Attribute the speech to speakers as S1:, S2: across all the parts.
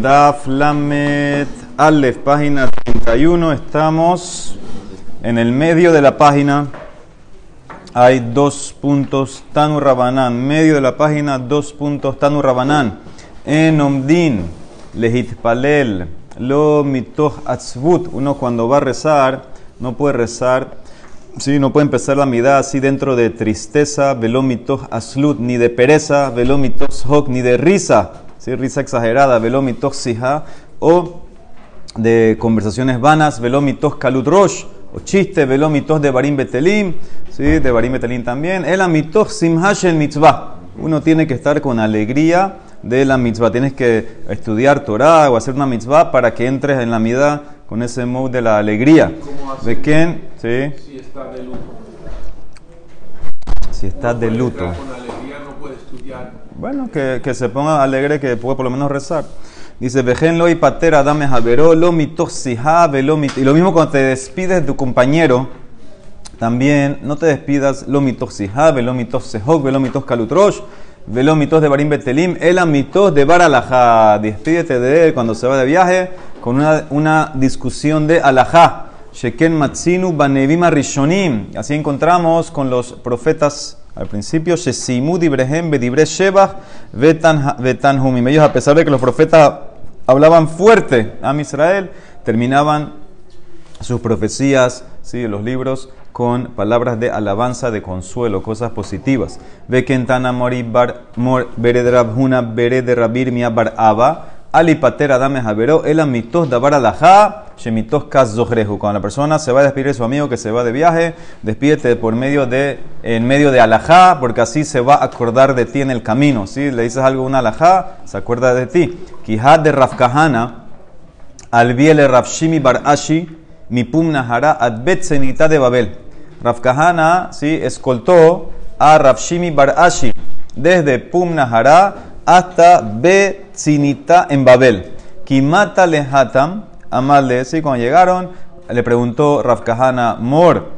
S1: en Daf Lamet Aleph, página 31. Estamos en el medio de la página. Hay dos puntos Tanu Rabanán. Medio de la página, dos puntos Tanu Rabanán. En Omdin, Lehitpalel, Lo Mitoch Atzvut. Uno cuando va a rezar, no puede rezar. Sí, no puede empezar la mitad así dentro de tristeza, velomitoch aslut, ni de pereza, velomitoch hok, ni de risa, ¿sí? risa exagerada, velomitoch sija, o de conversaciones vanas, velomitoch kalut rosh, o chiste, velomitoch de barim betelim, ¿sí? de barim betelim también, el simhashen mitzvah. Uno tiene que estar con alegría de la mitzvah. Tienes que estudiar Torah o hacer una mitzvah para que entres en la mitad con ese mood de la alegría. ¿De quién? Sí.
S2: Si está de luto.
S1: Si estás de luto.
S2: Con alegría no puede estudiar.
S1: Bueno, que, que se ponga alegre, que pueda por lo menos rezar. Dice, vejenlo y patera, dame javeró, lo mitosija, velo mit-". Y lo mismo cuando te despides de tu compañero, también no te despidas lo mitosija, velo mitosejok, velo mitos kalutrosh, velo mitos de barim betelim, el mitos de bar alajá. Despídete de él cuando se va de viaje con una, una discusión de alajá. Sheken matzinu banevim rishonim. Así encontramos con los profetas al principio, Shesimu dibrehem bedibre shebach vetan humim. Ellos, a pesar de que los profetas hablaban fuerte a Israel, terminaban sus profecías, ¿sí? los libros, con palabras de alabanza, de consuelo, cosas positivas. Ve que en Tanamori bar mor beredrabhuna beredrabir mia bar aba. Ali patera dame javero, el dabar alajá, shemitos kas zohrehu. Cuando la persona se va a despedir de su amigo que se va de viaje, despídete por medio de, en medio de alajá, porque así se va a acordar de ti en el camino. Si le dices algo a una alajá, se acuerda de ti. Kijad de Rafkahana, al viele Rafshimi bar ashi, mi pum nahara adbet zenita de Babel. Rafkahana, sí, escoltó a Rafshimi bar ashi desde pum nahara hasta Betzinita en Babel. Kimata lehatam, amarle, sí, cuando llegaron, le preguntó Rav Kahana, Mor,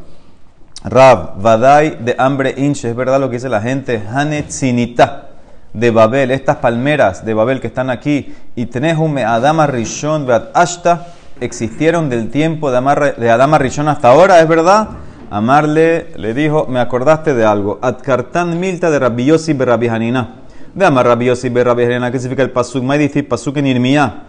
S1: Rav, Vadai de hambre inche, es verdad lo que dice la gente, Hanetzinita de Babel, estas palmeras de Babel que están aquí, y un Adama Rishon, Beat Ashta, existieron del tiempo de, Amar, Adama Rishon hasta ahora, ¿es verdad? Amarle le dijo, me acordaste de algo, Atkartan Milta de Rabbi Yossi. De Amar Rabbi Yossi Rabbi Hanina, ¿qué significa el pasuk? May dice pasuk en Irmiyah.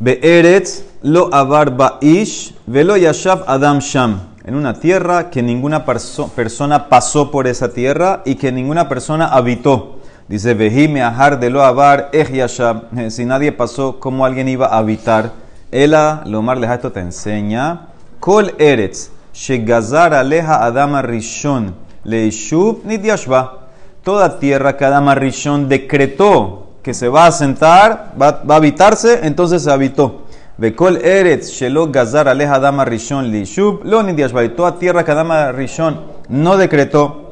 S1: Be'eretz lo avar ba'ish velo yashav adam sham. En una tierra que ninguna perso persona pasó por esa tierra y que ninguna persona habitó. Dice, Vehime ahar de lo avar ej yashav. Si nadie pasó, ¿cómo alguien iba a habitar? Ela, Lomar Leja, esto te enseña. Kol eretz, shegazar aleja adama rishon, leishub yashva. Toda tierra que Adama Rishon decretó que se va a sentar, va, a habitarse, entonces se habitó. Bekol Eretz, Shelo Gazar Aleja Adama Rishon Lishub, Y toda tierra que Adama Rishon no decretó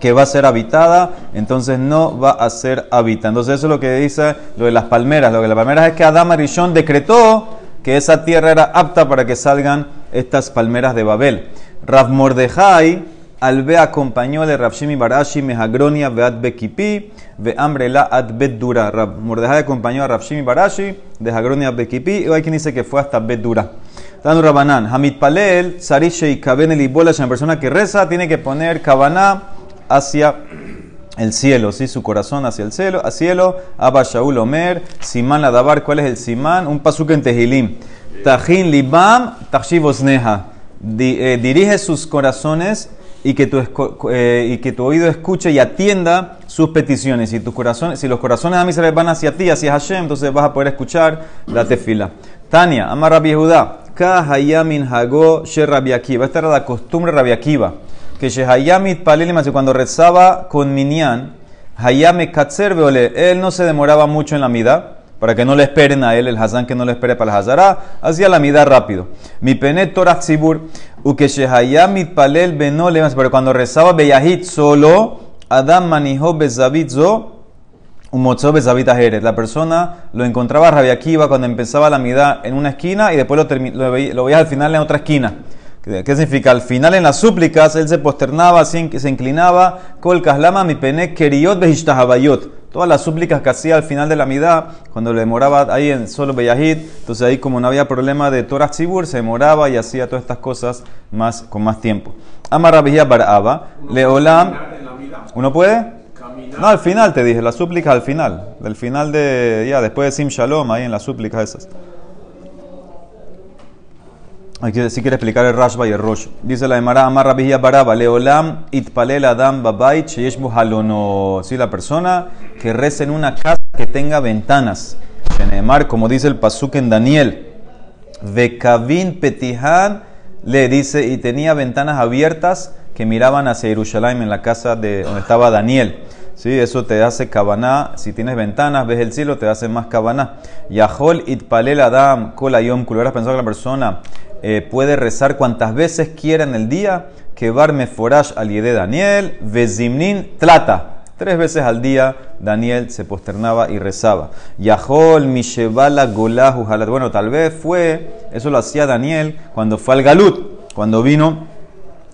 S1: que va a ser habitada, entonces no va a ser habitada. Entonces eso es lo que dice lo de las palmeras. Lo de las palmeras es que Adama Rishon decretó que esa tierra era apta para que salgan estas palmeras de Babel. Rav Mordejai, Albe acompañó de Rabshimi Barashi, Mehagronia, Beat Bekipi, Ve Ambrela Ad Bet Dura. Rab Mordejai acompañó a Rabshimi Barashi, de Hagronia Bekipi, y hay quien dice que fue hasta Bet Dura. Dando Rabanán, Hamid Palel, Sarishe y Kaben el Ibola, una persona que reza tiene que poner Kabaná hacia el cielo, ¿sí? su corazón hacia el cielo, a cielo, Abba Shaul Omer, Simán Ladabar, ¿cuál es el Simán? Un pasuk en Tehilim. Tajin Libam, Tashiv Osneha. Di, eh, dirige sus corazones y que, tu, eh, y que tu oído escuche y atienda sus peticiones. Si, tus corazones, si los corazones de Amisrael van hacia ti, hacia Hashem, entonces vas a poder escuchar la tefila. Tania, ama Rabbi Judá, Kahayamin Hago She Rabbi Akiva. Esta era la costumbre Rabbi Akiva. Que Shehayamit Palelim, cuando rezaba con Minyan, Hayame Katzer Veole, él no se demoraba mucho en la mida para que no le esperen a él, el Hazán que no le espere para el Hazara, hacía la mida rápido. Mi penet Torah Tzibur, uke shehayamit palel benole, pero cuando rezaba Beyahit solo, Adam manijó bezavitzo, umotzo bezavit. La persona lo encontraba Rabbi Akiva cuando empezaba la mida en una esquina y después lo, lo, veía, lo veía al final en otra esquina. ¿Qué significa? Al final en las súplicas él se posternaba, se inclinaba, kol kaslama mi pene keriot Todas las súplicas que hacía al final de la mitad, cuando le demoraba ahí en solo Beyahid, entonces ahí como no había problema de Torah Tzibur, se demoraba y hacía todas estas cosas más, con más tiempo. Amar para Abba, Leolam. ¿Uno puede? No, al final te dije, las súplicas al final. Del final de, ya, después de Sim Shalom, ahí en las súplicas esas. Aquí sí quiere explicar el Rashba y el Rosh. Dice la Emara Amar Rabihia Baraba, Leolam itpalel adam babait sheyesh bo halono. Sí, la persona que reza en una casa que tenga ventanas. Shenemar, como dice el Pasuk en Daniel. Vekavin petihan le dice, y tenía ventanas abiertas que miraban hacia Jerusalén en la casa de donde estaba Daniel. Sí, eso te hace cabaná. Si tienes ventanas, ves el cielo, te hace más cabaná. Yahol itpalel adam kol ayom. Hubieras pensado que la persona eh, puede rezar cuantas veces quiera en el día. Que barme forash al de Daniel. Vezimnin tlata. Tres veces al día Daniel se posternaba y rezaba. Yahol mishevala golahu halat. Bueno, tal vez fue, eso lo hacía Daniel cuando fue al Galut, cuando vino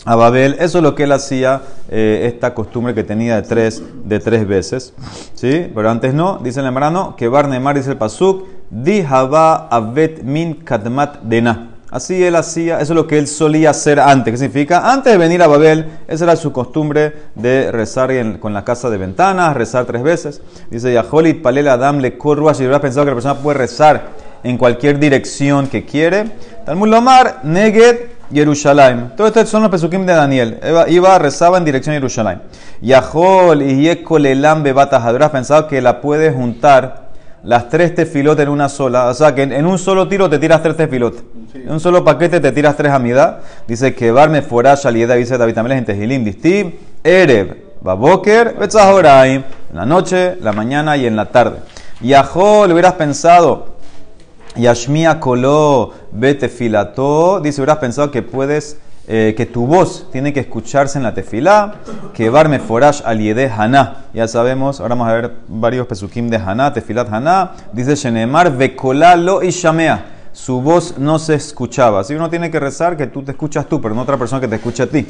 S1: a Babel. Eso es lo que él hacía, eh, esta costumbre que tenía de tres, de tres veces. ¿Sí? Pero antes no, dice el hermano, que Barnemar dice el Pasuk, di haba avet min kadmat dena. Así él hacía, eso es lo que él solía hacer antes. ¿Qué significa? Antes de venir a Babel, esa era su costumbre de rezar en- con la casa de ventanas, rezar tres veces. Dice Yaholit Palel Adam le korua. Si hubiera pensado que la persona puede rezar en cualquier dirección que quiere. Talmud Lomar, Neged, Jerusalén. Todos estos son los pesukim de Daniel. Iba, rezaba en dirección a Jerusalén. Yahol y Yekolelam Bebatas. Hubieras pensado que la puedes juntar las tres tefilot en una sola. O sea, que en, un solo tiro te tiras tres tefilot. En un solo paquete te tiras tres amidad. Dice que Barme Forash Alieda, dice David Amelech en Tehilim, Distib, Erev, Baboker, Betzahoraim. En la noche, la mañana y en la tarde. Yahol, hubieras pensado. Yashmia Kolo Betefilato. Dice, hubieras pensado que puedes, eh, que tu voz tiene que escucharse en la tefilá. Que Barme Forash Aliede Haná. Ya sabemos, ahora vamos a ver varios pesukim de Haná, tefilat Haná. Dice Shenemar Vekolalo y Shamea. Su voz no se escuchaba. Si uno tiene que rezar, que tú te escuchas tú, pero no otra persona que te escuche a ti.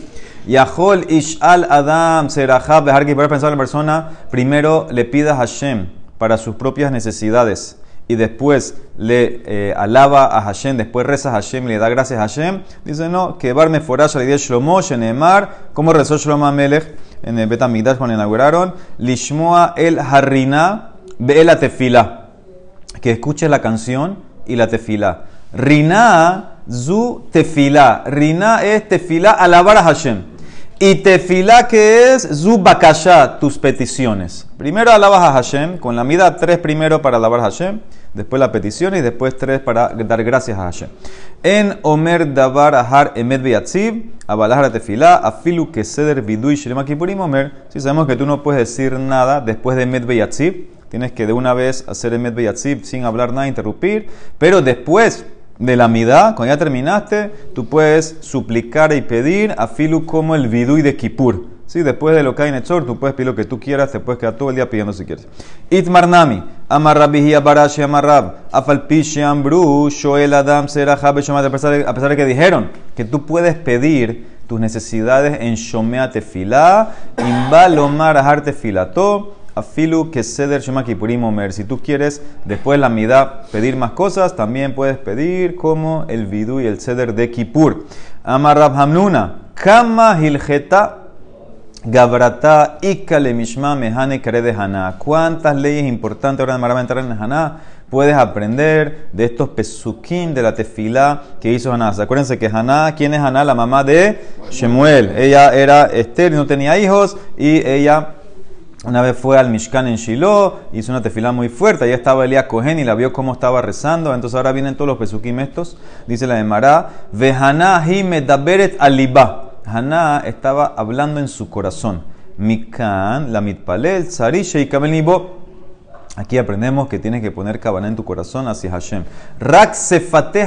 S1: Yahol Ishal Adam Serahab dejar que para pensar la persona, primero le pida a Hashem para sus propias necesidades y después le eh, alaba a Hashem, después reza a Hashem y le da gracias a Hashem, dice no, que Barme Forash al de Shlomo, Shenemar, como rezó Shlomo Amelech en el Betamigdash cuando inauguraron, Lishmoa el Harrina, Be'ela Tefila, que escuche la canción y la tefila. Rina zu tefila. Rina es tefila, alabar a Hashem. Y tefila que es zu bakasha, tus peticiones. Primero alabas a Hashem, con la mida tres primero para alabar a Hashem, después la petición y después tres para dar gracias a Hashem. En Omer Davar Ahar Emet Beyatzib, Abalah la tefila, Afilu Keseder Bidui Shirema Kipurim Omer. Si sabemos que tú no puedes decir nada después de Emet Beyatzib, Tienes que de una vez hacer el Medbeyatzib sin hablar nada, interrumpir. Pero después de la midá, cuando ya terminaste, tú puedes suplicar y pedir a Filu como el vidui de Kippur. Sí, después de lo que hay en Echor, tú puedes pedir lo que tú quieras, te puedes quedar todo el día pidiendo si quieres. Itmarnami, Amarrabihi Barashi Amarrab, Afalpishi Ambru, Shoel Adam Serahab a pesar de- que dijeron que tú puedes pedir tus necesidades en Shomea Tefilá, Imbalomar Ahar Tefilato, Afilu que ceder Shema Kippurim Omer. Si tú quieres después la midá pedir más cosas, también puedes pedir como el vidú y el ceder de Kippur. Amarrab Hamnuna, Kama Hilgeta Gabrata Ikale Mishma Mehane Kare de Haná. ¿Cuántas leyes importantes ahora de Maraba entrar en Haná? Puedes aprender de estos pesukim de la tefilá que hizo Haná. Acuérdense que Haná, ¿quién es Haná? La mamá de Shemuel. Ella era estéril, no tenía hijos y ella una vez fue al Mishkan en Shiloh, hizo una tefilá muy fuerte, ahí estaba Elías Cohen y la vio cómo estaba rezando, entonces ahora vienen todos los pesukim estos, dice la de Mará, Vehaná hi medaberet aliba. Haná estaba hablando en su corazón. Mikan, la mitpalel, tzarishe y Aquí aprendemos que tienes que poner cabana en tu corazón hacia Hashem. Rak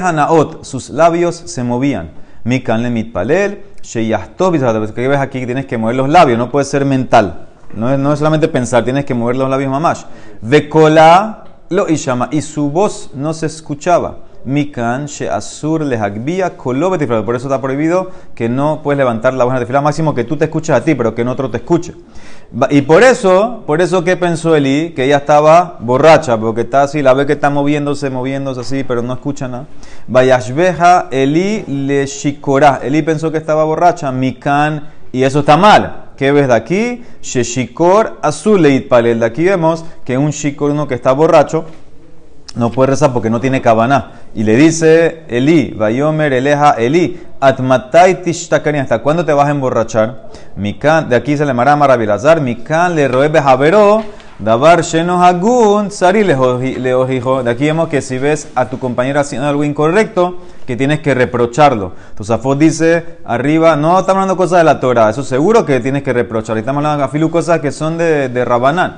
S1: hanaot, sus labios se movían. Mikan le mitpalel, sheyahtov, que ves aquí tienes que mover los labios, no puede ser mental. No es, no es solamente pensar, tienes que mover los labios mamash. Vekola lo ishama, y su voz no se escuchaba. Mikan, she asur lehagbia, kolobet Por eso está prohibido que no puedes levantar la voz de fila máximo que tú te escuches a ti, pero que no otro te escuche. Y por eso, por eso que pensó Eli, que ella estaba borracha, porque está así, la ve que está moviéndose, moviéndose así, pero no escucha nada. Vayashbeja Eli le shikora. Eli pensó que estaba borracha, Mikan, y eso está mal. ¿Qué ves de aquí? Sheshikor azul leit palel. De aquí vemos que un shikor, uno que está borracho, no puede rezar porque no tiene cabana. Y le dice Eli, Vayomer Eleja Eli, Atmatai Tishtakani, ¿hasta cuándo te vas a emborrachar? Mikan, de aquí se le mará Maravilazar, Mikan le roebe Javero, Dabar Sari le ojijo. De aquí vemos que si ves a tu compañero haciendo algo incorrecto, que tienes que reprocharlo. Tosafot dice arriba, no estamos hablando cosas de la Torah, eso seguro que tienes que reprochar. Estamos hablando de cosas que son de, de Rabanán.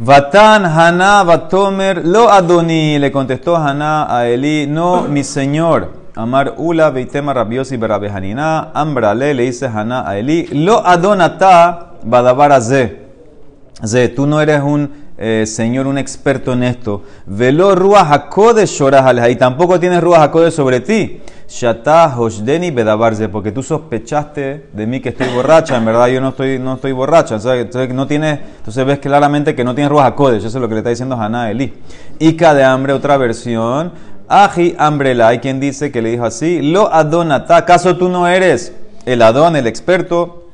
S1: Vatan Haná Vatomer Lo Adoni le contestó Haná a Eli, no mi señor. Amar Ula Veitema Rabiosi Berabehanina, Ambrale le dice Haná a Eli, Lo Adonata Badabar Ze, tú no eres un eh, señor, un experto en esto. Velo Ruach HaKodesh y tampoco tienes Ruach sobre ti. Shata Hoshdeni Bedabarze, porque tú sospechaste de mí que estoy borracha, en verdad yo no estoy, no estoy borracha, entonces, no tiene, entonces ves claramente que no tienes Ruach eso es lo que le está diciendo Haná Eli. Ika de hambre, otra versión. Aji Ambrela, hay quien dice que le dijo así, Lo Adonata, ¿acaso tú no eres el Adon, el experto?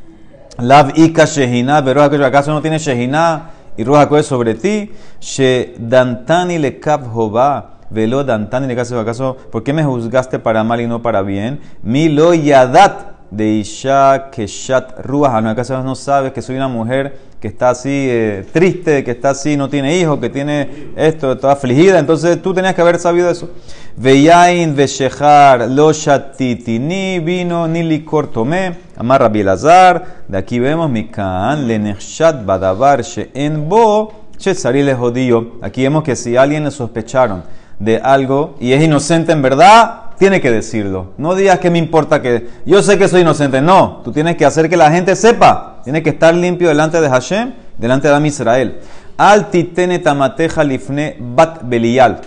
S1: Lav Ika Shehina, pero ¿acaso no tienes Shehina y Ruach HaKodesh sobre ti? She Dantani le Jova. Velo Dantani le acaso, ¿por qué me juzgaste para mal y no para bien? Mi lo yadat de Isha Keshat Ruach. ¿No acaso no sabes que soy una mujer que está así eh, triste, que está así, no tiene hijos, que tiene esto, toda afligida? Entonces tú tenías que haber sabido eso. Veyain Veshechar Lo Shatiti, ni vino ni licor tomé. Amarra Bielazar. De aquí vemos mi Kaan Lenechat Badavar en Bo. Chesari le jodió. Aquí vemos que si alguien le sospecharon de algo y es inocente en verdad, tiene que decirlo. No digas que me importa que yo sé que soy inocente. No, tú tienes que hacer que la gente sepa. Tiene que estar limpio delante de Hashem, delante de Am Israel. Al titene tamateja lifne bat belial.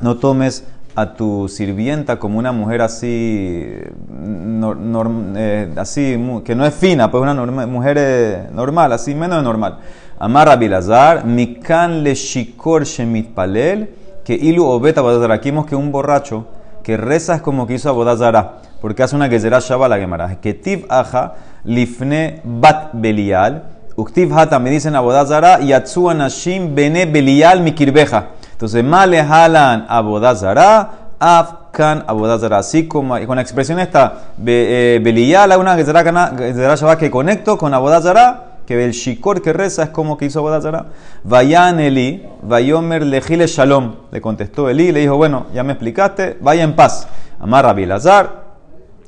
S1: No tomes a tu sirvienta como una mujer así, eh, así que no es fina, pues una mujer eh, normal, así menos de normal. Amarra Bilazar, mikan le shikor shemit palel que ilu obeta. Aquí que un borracho que reza es como que hizo abodazara, porque hace una gezerá shaba la gemara. Que tiv aja lifne bat belial. Uktiv ha también dicen abodazara y atsu anashim bene belial mikirbeja. Entonces, male halan abodazara, afkan abodazara. Así como con la expresión esta, eh, belial, una gezerá shaba que conecto con abodazara que el shikor que reza es como que hizo Bodazara. Vayan Eli, Vayomer lejile shalom. Le contestó Eli, le dijo, bueno, ya me explicaste, vaya en paz. Amarra Bilazar,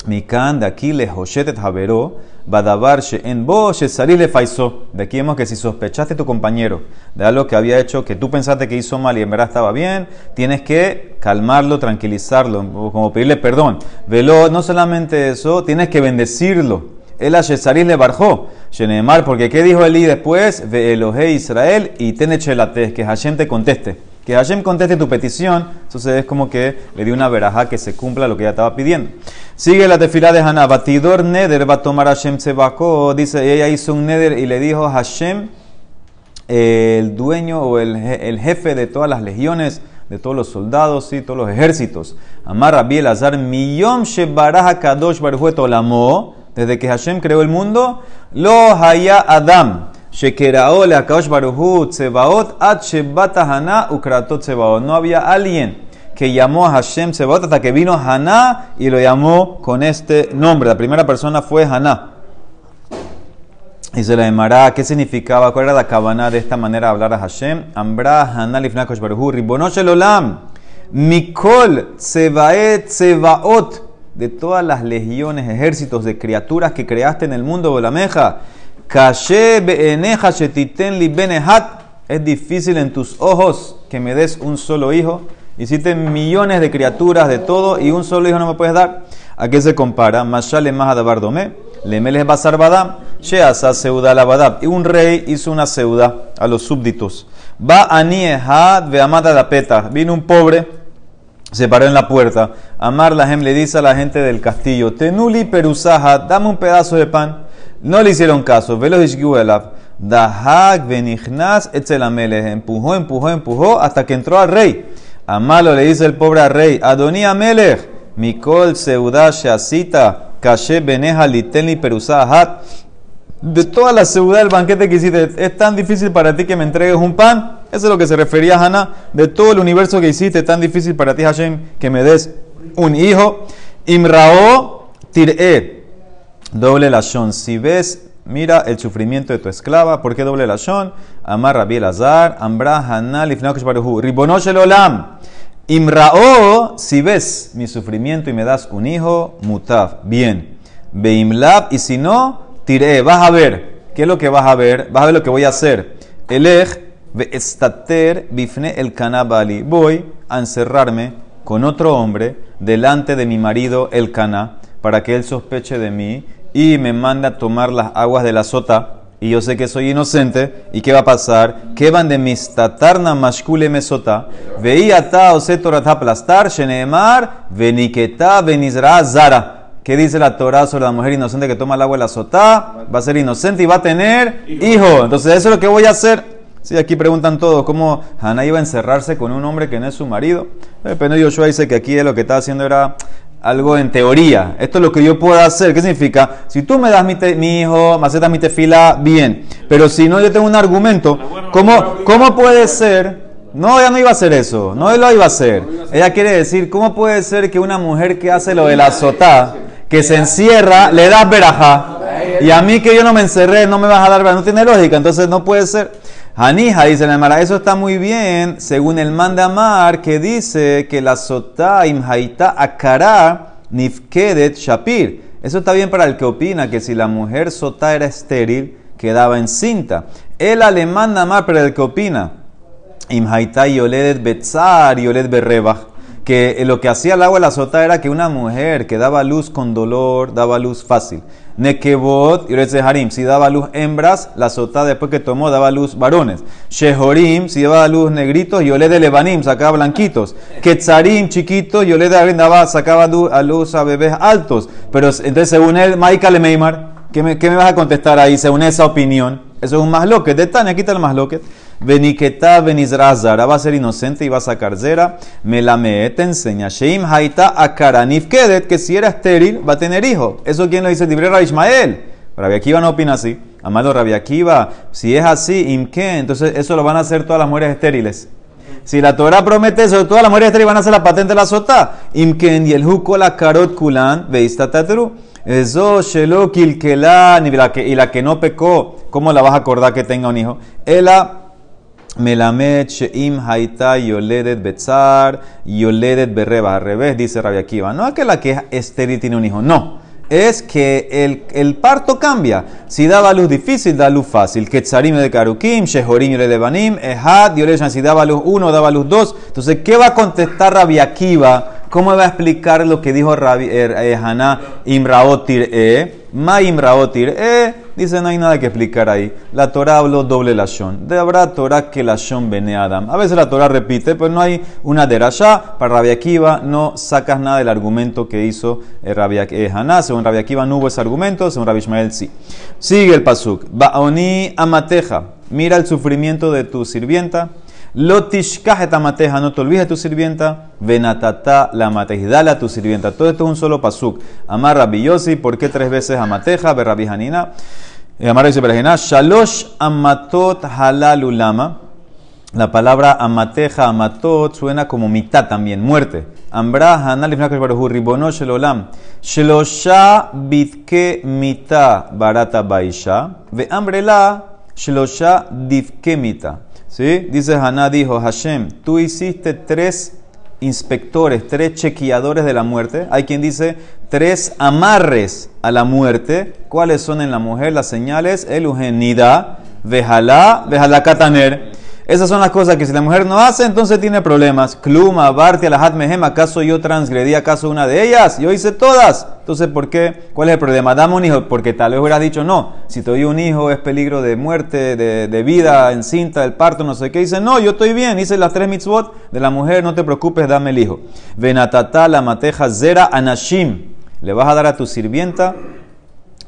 S1: Mikan de aquí le Hoshetet Haveró, Badabar en Bo, le Faisó. De aquí vemos que si sospechaste tu compañero de algo que había hecho que tú pensaste que hizo mal y en verdad estaba bien, tienes que calmarlo, tranquilizarlo, como pedirle perdón. Velo, no solamente eso, tienes que bendecirlo. El Ashesaril le barjó. Shenemar, porque ¿qué dijo Eli después? Ve Elohe Israel y tenechelate, que Hashem te conteste. Que Hashem conteste tu petición, entonces es como que le dio una verajá que se cumpla lo que ella estaba pidiendo. Sigue la tefilá de Haná. Batidor Neder va a tomar Hashem Sebako. Dice, ella hizo un Neder y le dijo Hashem, el dueño o el, jefe de todas las legiones, de todos los soldados y todos los ejércitos. Amar Rabbi Elazar, Miyom Shebaraja Kadosh Barujet Olamo desde que Hashem creó el mundo, lo haya Adam. Shekerao le akaosh baruhu tsebaot at shebata hana ukratot tsebaot. No había alguien que llamó a Hashem tsebaot hasta que vino Haná y lo llamó con este nombre. La primera persona fue Haná. Y se le llamará, ¿qué significaba? ¿Cuál era la cabana de esta manera de hablar a Hashem? Ambra Haná lifnakosh baruhu ribonosh olam. Mikol tsebaet tsebaot de todas las legiones, ejércitos de criaturas que creaste en el mundo, Bolameja. Es difícil en tus ojos que me des un solo hijo. Hiciste millones de criaturas de todo y un solo hijo no me puedes dar. ¿A qué se compara? Mashale Mahadabardomé, Lemeles Basar Badam, Sheasa Seuda Y un rey hizo una seuda a los súbditos. Va aniehad ve amada la peta. Vino un pobre, se paró en la puerta. Amar la le dice a la gente del castillo: Tenuli perusaja, dame un pedazo de pan. No le hicieron caso. Velo Dahag benignaz etzelamele. Empujó, empujó, empujó hasta que entró al rey. Amalo le dice el pobre al rey: Adoní Amelech, Mikol Seudah Shasita, Kashe Beneja Liteni Perusahat. De toda la seguridad del banquete que hiciste, es tan difícil para ti que me entregues un pan. Eso es lo que se refería Hannah. De todo el universo que hiciste, tan difícil para ti, Hashem, que me des un hijo. Imrao tir'e. Doble lashon. Si ves, mira el sufrimiento de tu esclava. ¿Por qué doble lashon? Amar Rabbi Elazar. Ambra Hanal Ifnakosh Baruhu. Ribonosh el Olam. Imrao, si ves mi sufrimiento y me das un hijo, mutav. Bien. Beimlab. Y si no, tiré. Vas a ver. ¿Qué es lo que vas a ver? Vas a ver lo que voy a hacer. Elej estater bifne el canabali. Voy a encerrarme con otro hombre delante de mi marido el cana para que él sospeche de mí y me manda a tomar las aguas de la sota y yo sé que soy inocente y qué va a pasar ¿Qué van de mis tatarna mashkule mesota veía ta o se aplastar sheneemar veniketa venizra zara ¿Qué dice la Torah sobre la mujer inocente que toma el agua de la sotá? Va a ser inocente y va a tener hijo. Entonces eso es lo que voy a hacer. Sí, aquí preguntan todos cómo Hannah iba a encerrarse con un hombre que no es su marido. Pero Yoshua dice que aquí lo que estaba haciendo era algo en teoría. Esto es lo que yo puedo hacer. ¿Qué significa? Si tú me das mi, mi hijo, macetas mi tefila, bien. Pero si no, yo tengo un argumento. ¿Cómo, cómo puede ser? No, ella no iba a hacer eso. No lo iba a hacer. Ella quiere decir, ¿cómo puede ser que una mujer que hace lo de la sotá, que se encierra, le das veraja? Y a mí que yo no me encerré, no me vas a dar veraja. No tiene lógica. Entonces no puede ser. Hanija dice la Mara, eso está muy bien, según el mandamar que dice que la sotá imhaita akara nifkedet shapir. Eso está bien para el que opina que si la mujer sotá era estéril, quedaba encinta. El alemán namar para el que opina imhaita yoledet betzar yoledet berrebach que lo que hacía el agua de la sota era que una mujer que daba luz con dolor, daba luz fácil. Nekebot y Harim, si daba luz hembras, la sota después que tomó daba luz varones. Shehorim, si daba luz negritos, Yolé de Lebanim, sacaba blanquitos. Ketzarim, chiquitos, Yolé de daba, sacaba a luz a bebés altos. Pero entonces, según él, Maika Meimar, ¿qué me, ¿qué me vas a contestar ahí según esa opinión? Eso es un masloquet. De Tania, quita el masloquet. Beniketa benizrazara va a ser inocente y va a sacar zera. Me te enseña. Sheim haita akaranif kedet, que si era estéril va a tener hijo. Eso quién lo dice, Dibre Rabbi Ismael. Rabbi Akiva no opina así. Amado Rabbi Akiva, si es así, imke, entonces eso lo van a hacer todas las mujeres estériles. Si la Torah promete eso, todas las mujeres estériles van a hacer la patente de la sota. Imken y el juco la karot kulan, veista tatru. Eso shelo kilkelan y la que no pecó, ¿cómo la vas a acordar que tenga un hijo? Ela Melamed Sheim Haita Yoledet Betzar Yoledet Berreba. Al revés, dice Rabia Akiva. No es que la que es estéril tiene un hijo, no. Es que el, el parto cambia. Si daba luz difícil, da luz fácil. Ketzarim de Karukim, Shehorim y Lebanim, Ehad, Si daba luz uno, daba luz dos. Entonces, ¿qué va a contestar Rabia Akiva? ¿Cómo va a explicar lo que dijo Rabbi, eh, eh, Imraotir E? Ma Imraotir E Dice, no hay nada que explicar ahí. La Torah habló doble lashon. De habrá Torah que lashon bene Adam. A veces la Torah repite, pero no hay una derashá. Para Rabbi Akiva no sacas nada del argumento que hizo Rabbi Haná. Según Rabbi Akiva no hubo ese argumento, según Rabbi Ishmael sí. Sigue el pasuk. Baoni amateja. Mira el sufrimiento de tu sirvienta. Lotishkajet amateja, no te olvides de tu sirvienta. Venatata la mateja, dale a tu sirvienta. Todo esto es un solo pasuk. Amar Rabbi ¿por qué tres veces amateja? Ver Rabbi Hanina. Eh, Amar Yossi Shalosh amatot halalulama. La palabra amateja, amatot, suena como mitad también, muerte. Ambra hanal baruhu ribono shelolam. Shelosha bitke mita barata baisha. Ve ambrela shelosha divke mita. ¿Sí? Dice Haná, dijo, Hashem, tú hiciste tres inspectores, tres chequeadores de la muerte. Hay quien dice tres amarres a la muerte. ¿Cuáles son en la mujer las señales? El ugenida, vejalá, vejalá kataner. Esas son las cosas que si la mujer no hace, entonces tiene problemas. Kluma, Barti, Alahat Mehem, ¿acaso yo transgredí acaso una de ellas? Yo hice todas. Entonces, ¿por qué? ¿Cuál es el problema? Dame un hijo, porque tal vez hubieras dicho no. Si te doy un hijo es peligro de muerte, de, vida, encinta, el parto, no sé qué. Dice, no, yo estoy bien, hice las tres mitzvot de la mujer, no te preocupes, dame el hijo. Venatata, la mateja, zera, anashim. Le vas a dar a tu sirvienta,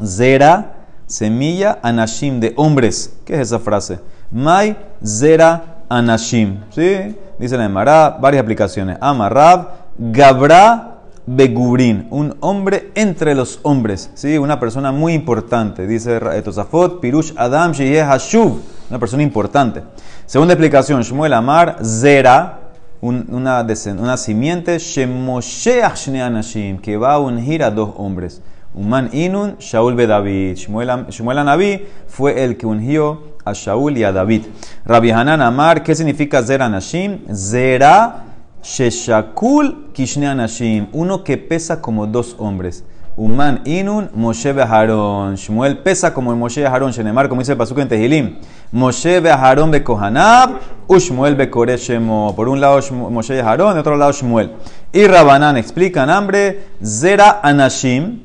S1: zera, semilla, anashim, de hombres. ¿Qué es esa frase? Mai Zera Anashim. ¿Sí? Dice la Emara, varias aplicaciones. Amarrab, Gabra Begurin, un hombre entre los hombres. ¿Sí? Una persona muy importante. Dice Tosafot, Pirush Adam Hashuv. Una persona importante. Segunda explicación, Shmuel Amar, Zera, una, una, simiente, Shemosheach Shne Anashim, que va a ungir a dos hombres. Uman Inun, Shaul Bedavid. Shmuel Anabi fue el que ungió a Shaul y a David. Rabbi Hanan Amar, ¿qué significa Zera Anashim? Zera Sheshakul Kishne Anashim, uno que pesa como dos hombres. Uman Inun, Moshe Beharon. Shmuel pesa como Moshe Beharon, Shenemar, como dice el Pasuk en Tehilim. Moshe Beharon Bekohanab, Ushmuel Bekoreshemo. Por un lado Moshe Beharon, de otro lado Shmuel. Y Rabanan explican hambre, Zera Anashim,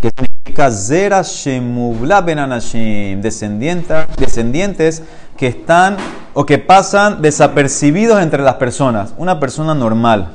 S1: que significa Zera Shemubla Ben Anashim, descendientes que están o que pasan desapercibidos entre las personas. Una persona normal.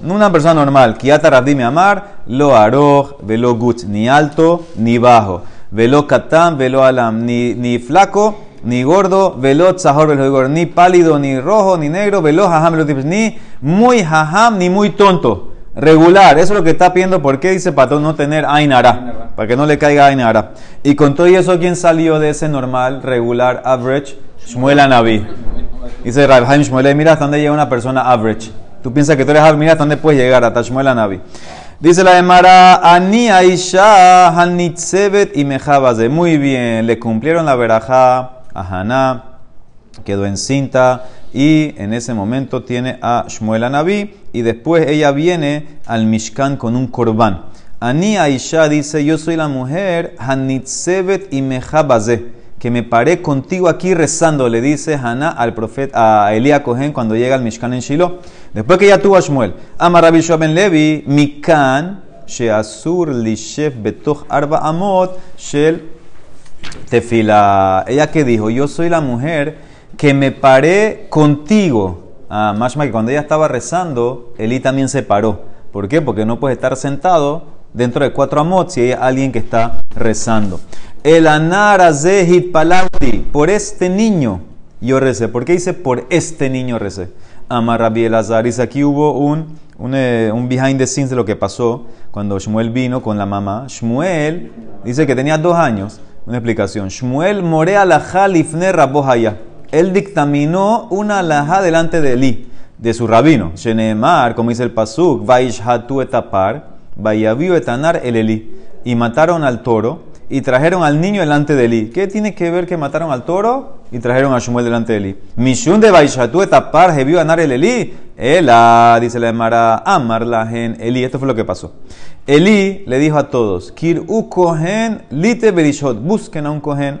S1: No una persona normal. Kiata Rabdimi Amar, lo aroj, velo gut, ni alto ni bajo. Velo katán, velo alam, ni, ni flaco ni gordo, velo tzahor, velo ni pálido, ni rojo, ni negro, velo jajam, ni muy jajam, ni muy tonto regular. Eso es lo que está pidiendo. ¿Por qué dice para no tener Ainara? Para que no le caiga Ainara. Y con todo eso, ¿quién salió de ese normal, regular, average? Shmuel Anabi. Dice Rabhaim Shmuel, mira hasta dónde llega una persona average. Tú piensas que tú eres average, mira hasta dónde puedes llegar, hasta Shmuel Anabi. Dice la Emara, Ani Aisha Hanitzebet y Mejabaze. Muy bien, le cumplieron la verajá a Haná, quedó encinta y en ese momento tiene a Shmuel Anabí y después ella viene al Mishkan con un corbán. Ani Aisha dice, yo soy la mujer Hanitzebet y Mejabaze, que me paré contigo aquí rezando, le dice Haná al profeta, a Elías Cohen cuando llega al Mishkan en Shiloh. Después que ya tuvo a Shmuel, Amar Rabbi Ben Levi, Mikan, Sheasur Lishef Betoch Arba Amot, Shel Tefila. Ella que dijo, yo soy la mujer que me paré contigo. Ah, más que cuando ella estaba rezando, Elí también se paró. ¿Por qué? Porque no puede estar sentado dentro de cuatro amot si hay alguien que está rezando. El anara zehit palauti, por este niño yo recé. ¿Por qué dice por este niño recé? Amar Rabbi Elazar. Dice aquí hubo un, eh, un, behind the scenes de lo que pasó cuando Shmuel vino con la mamá. Shmuel dice que tenía dos años. Una explicación. Shmuel more alajá lifne rabohaya él dictaminó una alhaja delante de Eli, de su rabino. Shenemar, como dice el Pasuk, Vaishhatu etapar, Vayaviu etanar el Eli. Y mataron al toro y trajeron al niño delante de Eli. ¿Qué tiene que ver que mataron al toro y trajeron a Shmuel delante de Eli? Mishun de Vaishhatu etapar, Jeviu anar el Eli. Ela, dice la Emara, amar gen Eli. Esto fue lo que pasó. Eli le dijo a todos, Kir u kohen lite berishot, busquen a un kohen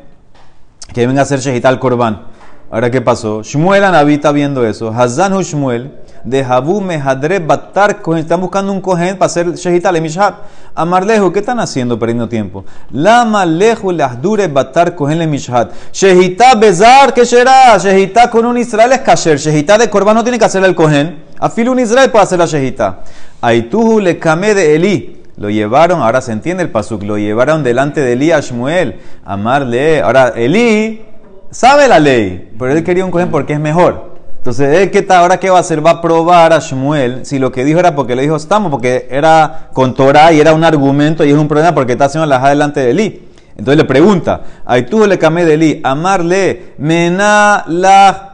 S1: que venga a hacer shehita al korban. Ahora, ¿qué pasó? Shmuel Anabí está viendo eso. Hazan Shmuel de Habu Mehadre Batar Kohen. Están buscando un Kohen para hacer Shehita le Mishhat. Amarlejo, ¿qué están haciendo perdiendo tiempo? Lama Lejo Lahdure Batar Kohen le Mishhat. Shehita Bezar, ¿qué será? Shehita con un Israel es kasher. Shehita de Korban no tiene que hacer el Kohen. Afilo un Israel puede hacer la Shehita. Aituhu le Kame de Eli. Lo llevaron, ahora se entiende el pasuk, lo llevaron delante de Eli a Shmuel. Amarle. Ahora, Eli sabe la ley, pero él quería un cohen porque es mejor. Entonces, él que está, ahora qué va a hacer, va a probar a Shmuel si lo que dijo era porque le dijo estamos, porque era con Torah y era un argumento y es un problema porque está haciendo la delante de Eli. Entonces le pregunta, tú le camé de Eli, amarle, mena la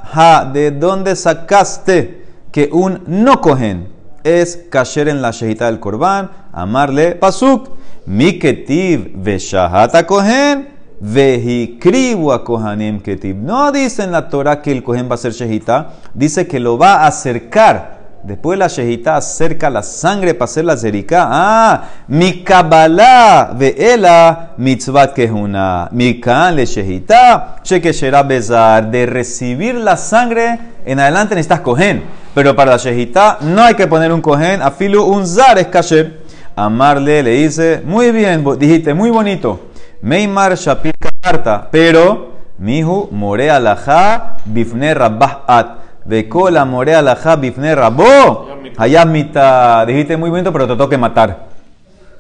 S1: ¿de dónde sacaste que un no cohen es kasher en la shehita del korban? Amarle, pasuk, miketiv veshahata cohen Vejikribu a Kohanim Ketib. No dice en la Torah que el Kohen va a ser Shehita, dice que lo va a acercar Después de la shejitá acerca la sangre para hacer la zerika. Ah, mi kabbalah ve'ela mitzvat kehuna. Mi kan le shejitá, sheke bezar. De recibir la sangre en adelante necesitas cohen. Pero para la shejitá no hay que poner un cohen. Afilu un zar es kasher. Amarle le dice, muy bien, dijiste, muy bonito. Meimar shapir karta. Pero, mihu more alajá bifne at. De cola morea la bifne rabo. Hayamita. Dijiste muy bonito, pero te toca matar.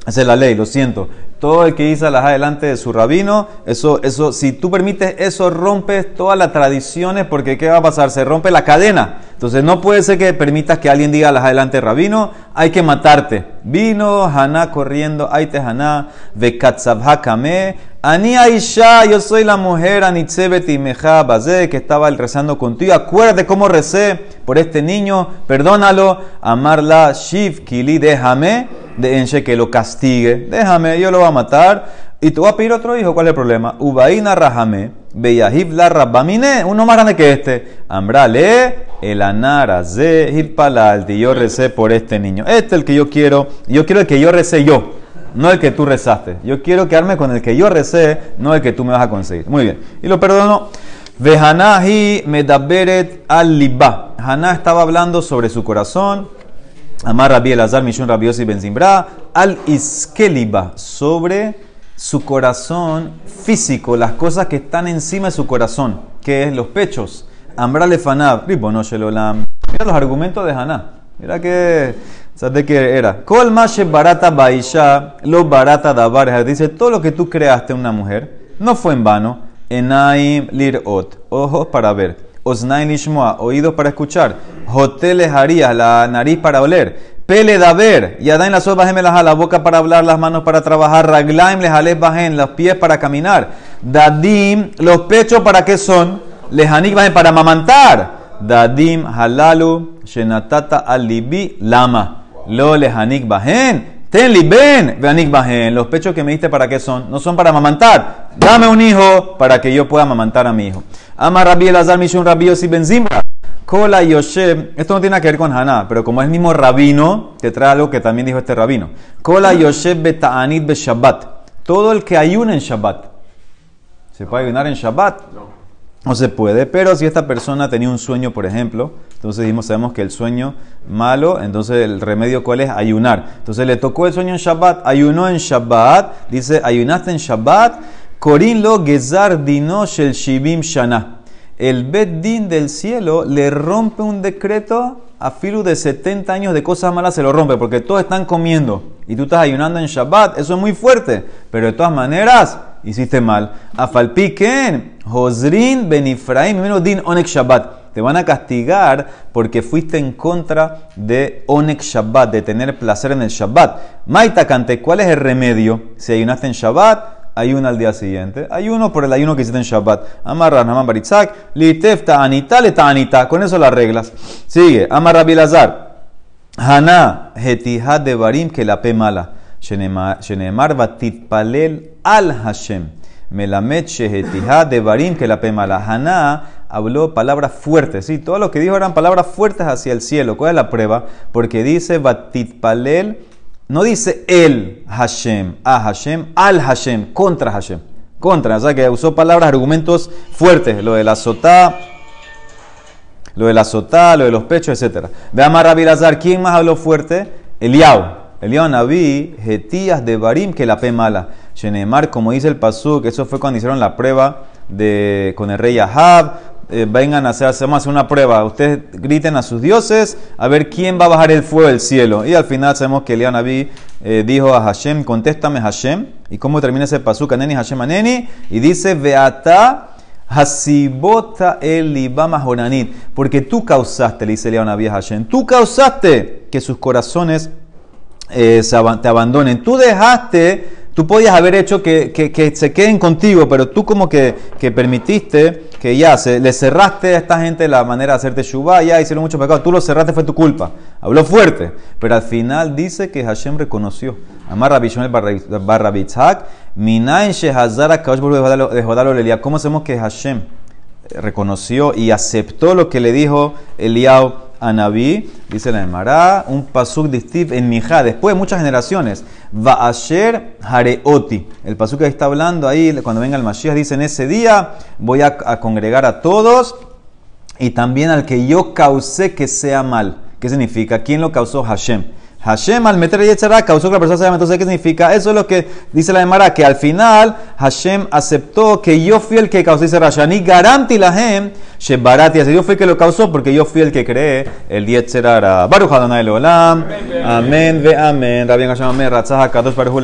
S1: Esa es la ley, lo siento. Todo el que dice alajá delante de su rabino, eso, eso, si tú permites eso, rompes todas las tradiciones, porque ¿qué va a pasar? Se rompe la cadena. Entonces no puede ser que permitas que alguien diga alajá delante de rabino, hay que matarte. Vino Haná corriendo, Aite Haná, Vekatzabha Kame, Ani Aisha, yo soy la mujer, Anitzebeti Meja Bazé, que estaba rezando contigo. Acuérdate cómo recé por este niño, perdónalo. Amarla Shiv Kili, déjame, de Enche que lo castigue. Déjame, yo lo voy a matar. Y tú vas a pedir otro hijo, ¿cuál es el problema? Ubaina Rahame, Beyahib la Rabamine, uno más grande que este. Ambrale, el Anara, Ze, y yo recé por este niño. Este es el que yo quiero, yo quiero el que yo recé yo no el que tú rezaste. Yo quiero quedarme con el que yo recé, no el que tú me vas a conseguir. Muy bien. Y lo perdono. Vehanahi medaberet al liba. Haná estaba hablando sobre su corazón. Amar Rabbi Elazar, Mishun Rabbi Yossi Ben al iskeliba, sobre su corazón físico, las cosas que están encima de su corazón, que es los pechos. Amra lefanab, Mira los argumentos de Haná. Mira que ¿Sabes qué era? Kol barata baisha, lo barata davar. Dice, todo lo que tú creaste una mujer no fue en vano. Enaim lirot, ojos para ver. Osnain lishmoa, oídos para escuchar. Hoteles harías, la nariz para oler. Pele da ver, y en las ojos la boca para hablar, las manos para trabajar. Raglaim les bajen, los pies para caminar. Dadim, los pechos para qué son? Lehanik bajen para mamantar. Dadim halalu, shenatata alibi lama. Lo lehanik bajen. Ten ben veanik bajen. Los pechos que me diste para qué son? No son para amamantar. Dame un hijo para que yo pueda amamantar a mi hijo. Ama Rabbi Elazar Mishun Rabbi Yossi Ben Zimra. Kola Yoshe. Esto no tiene que ver con Haná, pero como es el mismo rabino, te trae algo que también dijo este rabino. Kola Yoshe Beta'anit Be Shabbat. Todo el que ayuna en Shabbat. ¿Se puede ayunar en Shabbat? No. No se puede, pero si esta persona tenía un sueño, por ejemplo, entonces dijimos, sabemos que el sueño malo, entonces el remedio cuál es ayunar. Entonces le tocó el sueño en Shabbat, ayunó en Shabbat, dice, ayunaste en Shabbat, Corin lo gezar dinosh el shibim shana. El Beddin del cielo le rompe un decreto a filu de 70 años de cosas malas, se lo rompe, porque todos están comiendo y tú estás ayunando en Shabbat, eso es muy fuerte, pero de todas maneras hiciste mal. Afalpiken, Josrin Benifraim, menos din Onek Shabbat. Te van a castigar porque fuiste en contra de Onek Shabbat, de tener placer en el Shabbat. Maita cante, ¿cuál es el remedio? Si ayunaste en Shabbat, ayuna al día siguiente. Ayuno por el ayuno que hiciste en Shabbat. Amarra Naman Baritzak, Litef Ta'anita, Le Ta'anita. Con eso las reglas. Sigue, Amarra Bilazar. Haná, Hetihad de Barim, que la pe mala. Shenemar palel al Hashem. Melamed Shehetihad de Barim, que la pe mala. Haná habló palabras fuertes. Sí, todo lo que dijo eran palabras fuertes hacia el cielo. ¿Cuál es la prueba? Porque dice palel no dice el Hashem, a Hashem, al Hashem, contra Hashem. Contra, o sea que usó palabras, argumentos fuertes, lo de la sotá, lo de la lo de los pechos, etc. Veamos a Rabbi ¿quién más habló fuerte? Eliau. Eliau Naví, Getías de Barim, que la pe mala. Shenemar, como dice el que eso fue cuando hicieron la prueba de, con el rey Ahab, eh, vengan a hacer, hacemos una prueba. Ustedes griten a sus dioses a ver quién va a bajar el fuego del cielo. Y al final sabemos que Elian Naví eh, dijo a Hashem, contéstame Hashem. ¿Y cómo termina ese pasuk? Aneni Hashem Aneni. Y dice, Beata Hasibota el Joranit. Porque tú causaste, le dice Elian Naví a Hashem, tú causaste que sus corazones eh, te abandonen. Tú dejaste Tú podías haber hecho que, que, se queden contigo, pero tú como que, que permitiste que ya se, le cerraste a esta gente la manera de hacerte shubá, ya hicieron mucho pecado, tú lo cerraste, fue tu culpa. Habló fuerte, pero al final dice que Hashem reconoció. Amar Rabbi barra Bitzhak, Minayin Shehazara de ¿Cómo sabemos que Hashem reconoció y aceptó lo que le dijo Eliao Anabí, dice la Emara, un pasuk distif en Mijá, después de muchas generaciones, Vaasher Hareoti. El pasuk que está hablando ahí, cuando venga el Mashiach, dice, en ese día voy a, a congregar a todos y también al que yo causé que sea mal. ¿Qué significa? ¿Quién lo causó? Hashem. Hashem al meter Yetzirah causó que la persona se llame. Entonces, ¿qué significa? Eso es lo que dice la Emara, que al final Hashem aceptó que yo fui el que causó ese Rashani garanti lahem shebarati. Así yo fui el que lo causó porque yo fui el que creé el Yetzirah. Baruch Adonai Olam. Amén ve amén. Rabbi Hashem amén. Ratzah HaKadosh Baruch